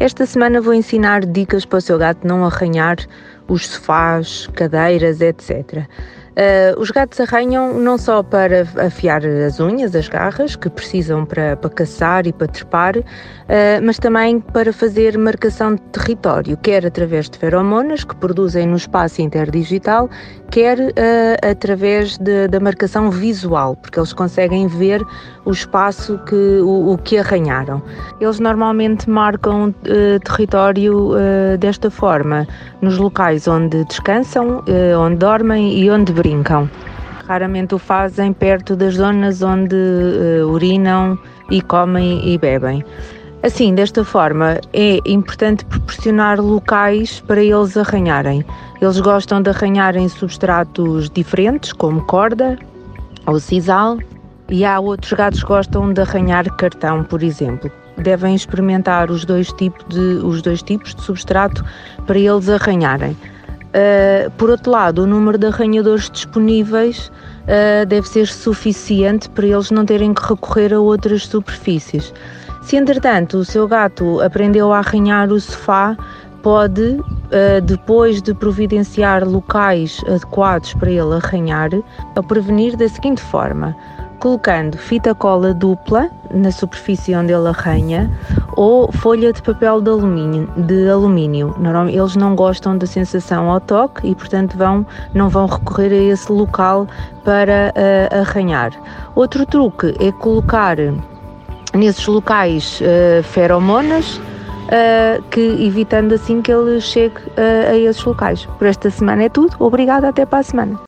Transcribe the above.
Esta semana vou ensinar dicas para o seu gato não arranhar os sofás, cadeiras, etc. Uh, os gatos arranham não só para afiar as unhas, as garras, que precisam para, para caçar e para trepar, uh, mas também para fazer marcação de território, quer através de feromonas que produzem no espaço interdigital, quer uh, através de, da marcação visual, porque eles conseguem ver o espaço que o, o que arranharam. Eles normalmente marcam território desta forma, nos locais onde descansam, onde dormem e onde brincam brincam. Raramente o fazem perto das zonas onde uh, urinam e comem e bebem. Assim, desta forma, é importante proporcionar locais para eles arranharem. Eles gostam de arranhar em substratos diferentes, como corda ou sisal, e há outros gatos que gostam de arranhar cartão, por exemplo. Devem experimentar os dois, tipos de, os dois tipos de substrato para eles arranharem. Uh, por outro lado, o número de arranhadores disponíveis uh, deve ser suficiente para eles não terem que recorrer a outras superfícies. Se entretanto o seu gato aprendeu a arranhar o sofá, pode, uh, depois de providenciar locais adequados para ele arranhar, a prevenir da seguinte forma: colocando fita cola dupla na superfície onde ele arranha ou folha de papel de alumínio. De alumínio. Eles não gostam da sensação ao toque e, portanto, vão, não vão recorrer a esse local para uh, arranhar. Outro truque é colocar nesses locais uh, feromonas. Uh, que evitando assim que ele chegue a esses locais. Por esta semana é tudo. Obrigada, até para a semana.